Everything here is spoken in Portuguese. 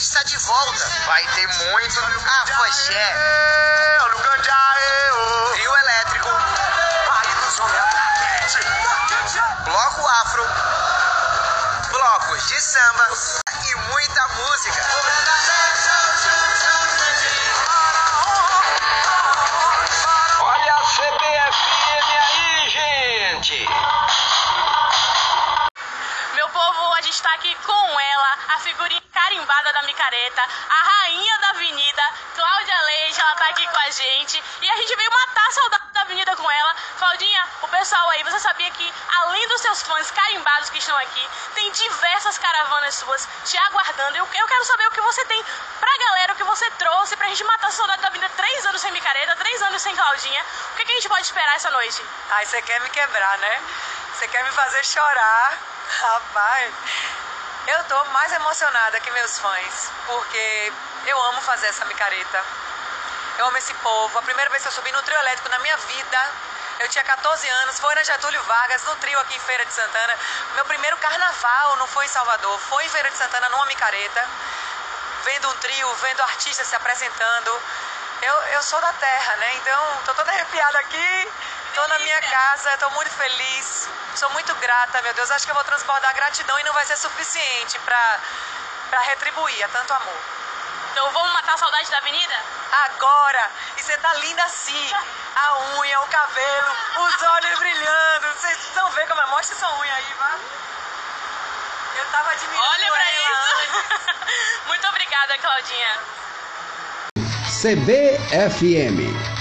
está de volta. Vai ter muito afoxé. Trio elétrico. Bloco afro. Blocos de samba e muita música. Povo, a gente tá aqui com ela, a figurinha carimbada da micareta, a rainha da avenida, Cláudia Leite, ela tá aqui com a gente. E a gente veio matar a saudade da avenida com ela. Claudinha, o pessoal aí, você sabia que além dos seus fãs carimbados que estão aqui, tem diversas caravanas suas te aguardando. Eu, eu quero saber o que você tem pra galera, o que você trouxe pra gente matar a saudade da avenida. Três anos sem micareta, três anos sem Claudinha. O que, que a gente pode esperar essa noite? Ai, você quer me quebrar, né? Você quer me fazer chorar. Rapaz, eu tô mais emocionada que meus fãs, porque eu amo fazer essa micareta. Eu amo esse povo. A primeira vez que eu subi no trio elétrico na minha vida, eu tinha 14 anos, foi na Getúlio Vargas, no trio aqui em Feira de Santana. Meu primeiro carnaval não foi em Salvador, foi em Feira de Santana numa micareta, vendo um trio, vendo artistas se apresentando. Eu, eu sou da terra, né? Então, tô toda arrepiada aqui, tô na minha casa, tô muito feliz, sou muito grata, meu Deus. Acho que eu vou transbordar gratidão e não vai ser suficiente pra, pra retribuir a tanto amor. Então vamos matar a saudade da avenida? Agora! E você tá linda assim! A unha, o cabelo, os olhos brilhando. Vocês precisam ver como é. Mostra sua unha aí, vá. Eu tava admirando Olha pra ela isso! antes. Muito obrigada, Claudinha. CBFM